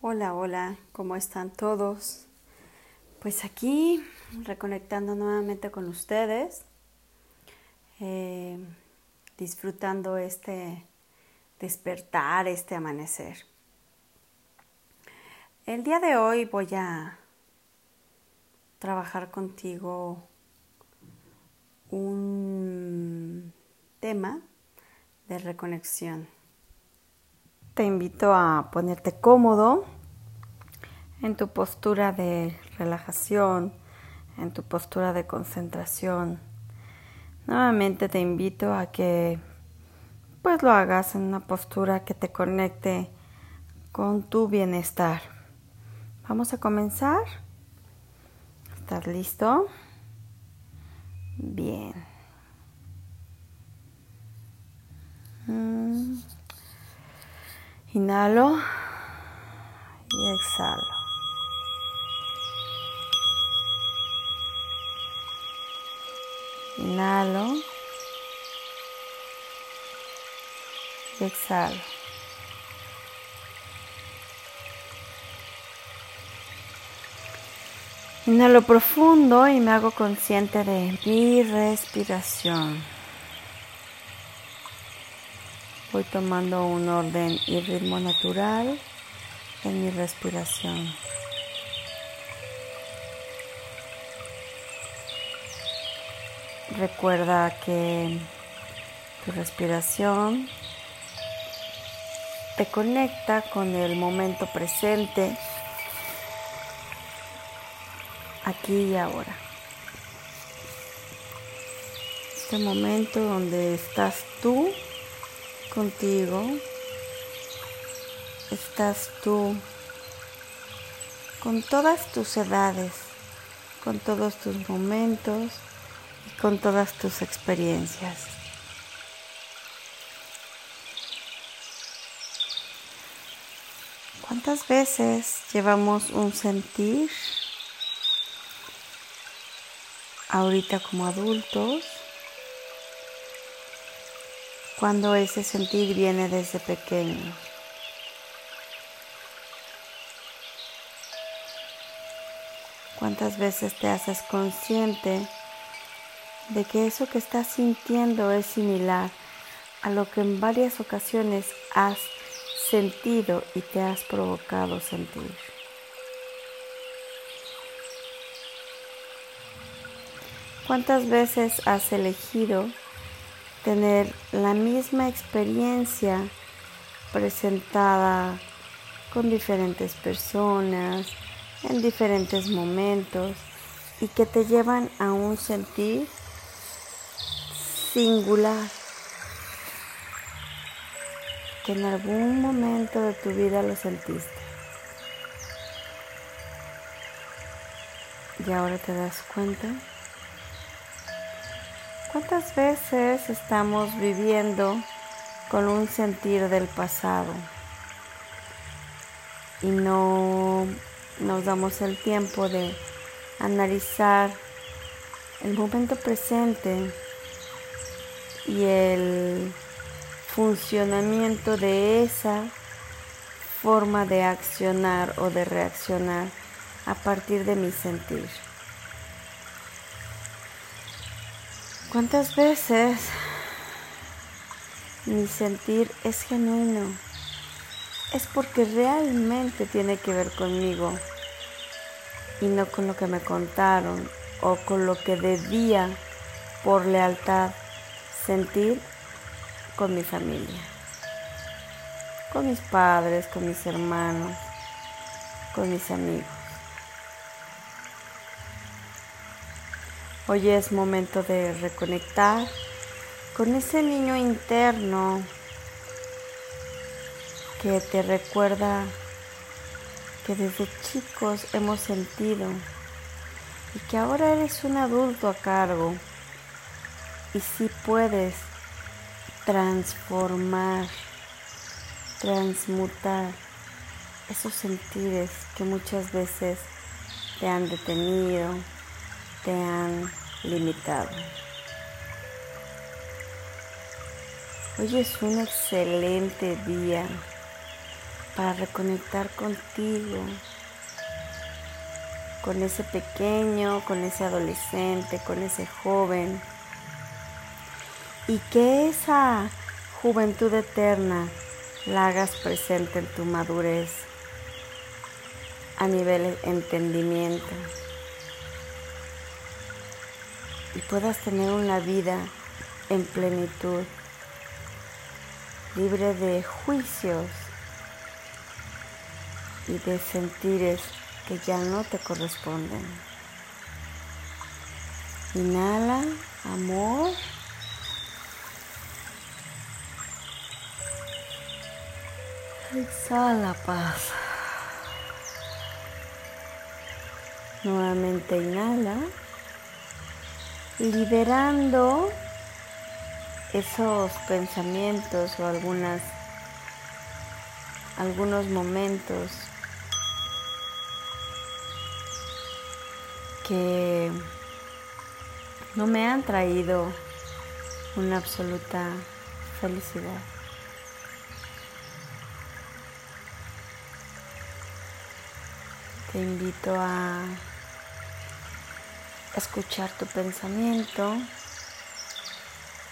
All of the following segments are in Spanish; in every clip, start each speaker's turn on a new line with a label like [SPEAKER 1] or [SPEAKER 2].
[SPEAKER 1] Hola, hola, ¿cómo están todos? Pues aquí reconectando nuevamente con ustedes, eh, disfrutando este despertar, este amanecer. El día de hoy voy a trabajar contigo un tema de reconexión te invito a ponerte cómodo en tu postura de relajación, en tu postura de concentración. Nuevamente te invito a que pues lo hagas en una postura que te conecte con tu bienestar. Vamos a comenzar. ¿Estás listo? Bien. Mm. Inhalo y exhalo. Inhalo y exhalo. Inhalo profundo y me hago consciente de mi respiración. Voy tomando un orden y ritmo natural en mi respiración. Recuerda que tu respiración te conecta con el momento presente, aquí y ahora. Este momento donde estás tú contigo estás tú con todas tus edades, con todos tus momentos y con todas tus experiencias. ¿Cuántas veces llevamos un sentir ahorita como adultos cuando ese sentir viene desde pequeño. ¿Cuántas veces te haces consciente de que eso que estás sintiendo es similar a lo que en varias ocasiones has sentido y te has provocado sentir? ¿Cuántas veces has elegido tener la misma experiencia presentada con diferentes personas, en diferentes momentos y que te llevan a un sentir singular que en algún momento de tu vida lo sentiste. Y ahora te das cuenta ¿Cuántas veces estamos viviendo con un sentir del pasado y no nos damos el tiempo de analizar el momento presente y el funcionamiento de esa forma de accionar o de reaccionar a partir de mi sentir? ¿Cuántas veces mi sentir es genuino? Es porque realmente tiene que ver conmigo y no con lo que me contaron o con lo que debía por lealtad sentir con mi familia, con mis padres, con mis hermanos, con mis amigos. Hoy es momento de reconectar con ese niño interno que te recuerda que desde chicos hemos sentido y que ahora eres un adulto a cargo y si puedes transformar, transmutar esos sentires que muchas veces te han detenido, te han limitado. Hoy es un excelente día para reconectar contigo, con ese pequeño, con ese adolescente, con ese joven. Y que esa juventud eterna la hagas presente en tu madurez a nivel entendimiento y puedas tener una vida en plenitud, libre de juicios y de sentires que ya no te corresponden. Inhala, amor. Exhala paz. Nuevamente inhala, liberando esos pensamientos o algunas algunos momentos que no me han traído una absoluta felicidad. Te invito a escuchar tu pensamiento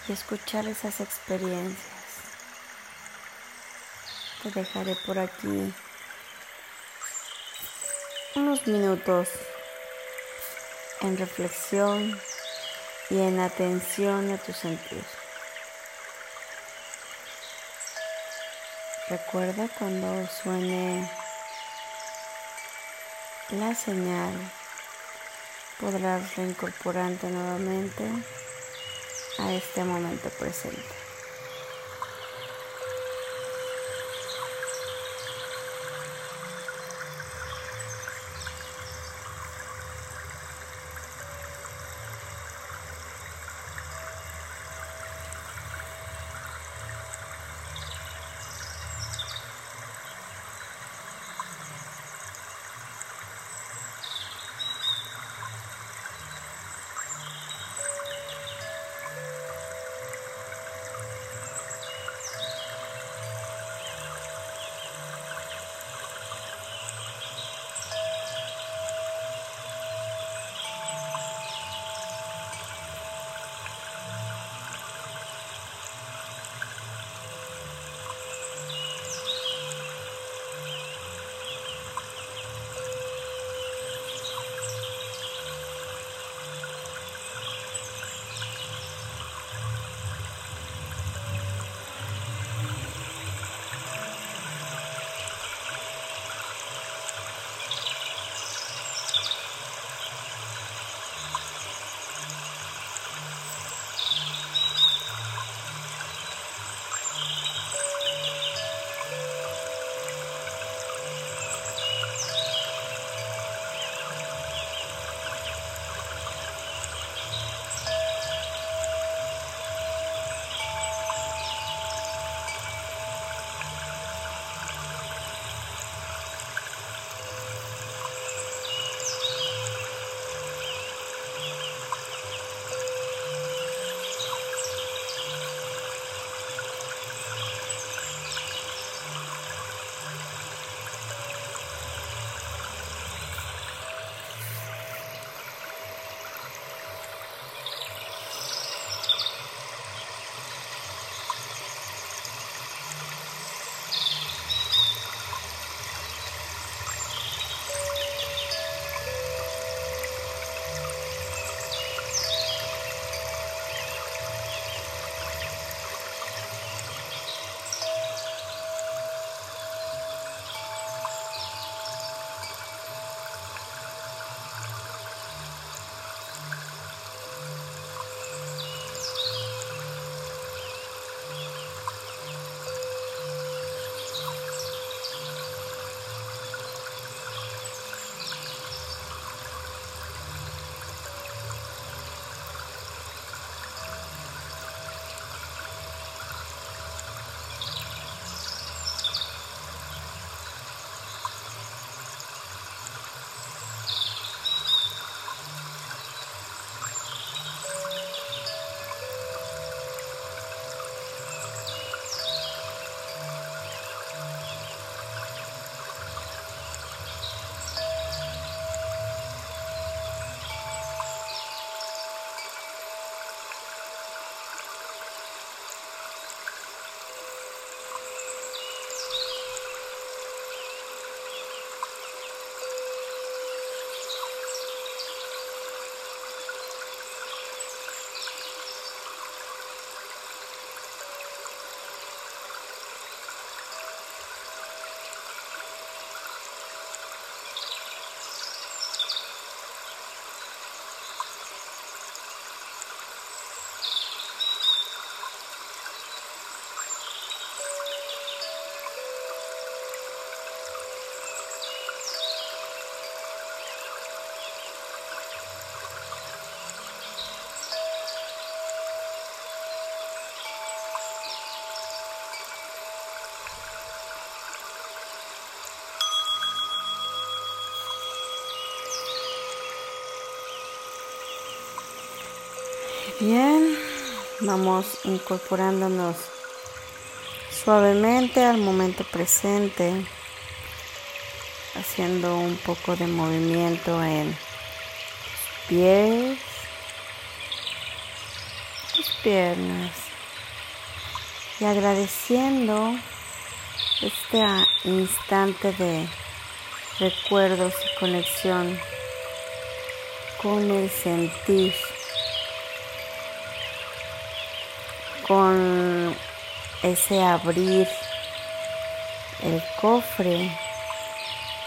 [SPEAKER 1] y escuchar esas experiencias. Te dejaré por aquí unos minutos en reflexión y en atención a tu sentir. Recuerda cuando suene la señal, podrás reincorporarte nuevamente a este momento presente. Bien, vamos incorporándonos suavemente al momento presente, haciendo un poco de movimiento en tus pies, tus piernas y agradeciendo este instante de recuerdos y conexión con el sentir, con ese abrir el cofre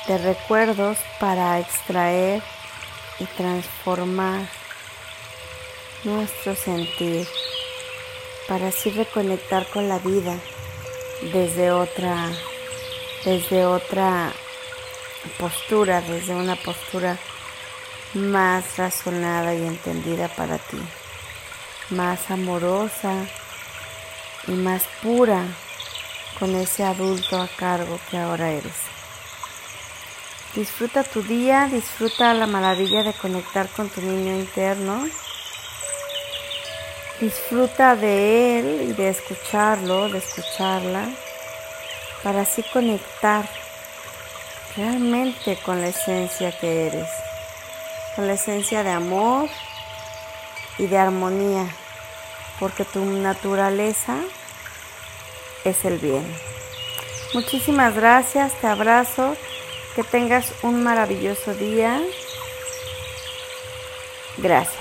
[SPEAKER 1] de recuerdos para extraer y transformar nuestro sentir, para así reconectar con la vida desde otra, desde otra postura, desde una postura más razonada y entendida para ti, más amorosa y más pura con ese adulto a cargo que ahora eres. Disfruta tu día, disfruta la maravilla de conectar con tu niño interno. Disfruta de él y de escucharlo, de escucharla, para así conectar realmente con la esencia que eres, con la esencia de amor y de armonía, porque tu naturaleza es el bien. Muchísimas gracias, te abrazo, que tengas un maravilloso día. Gracias.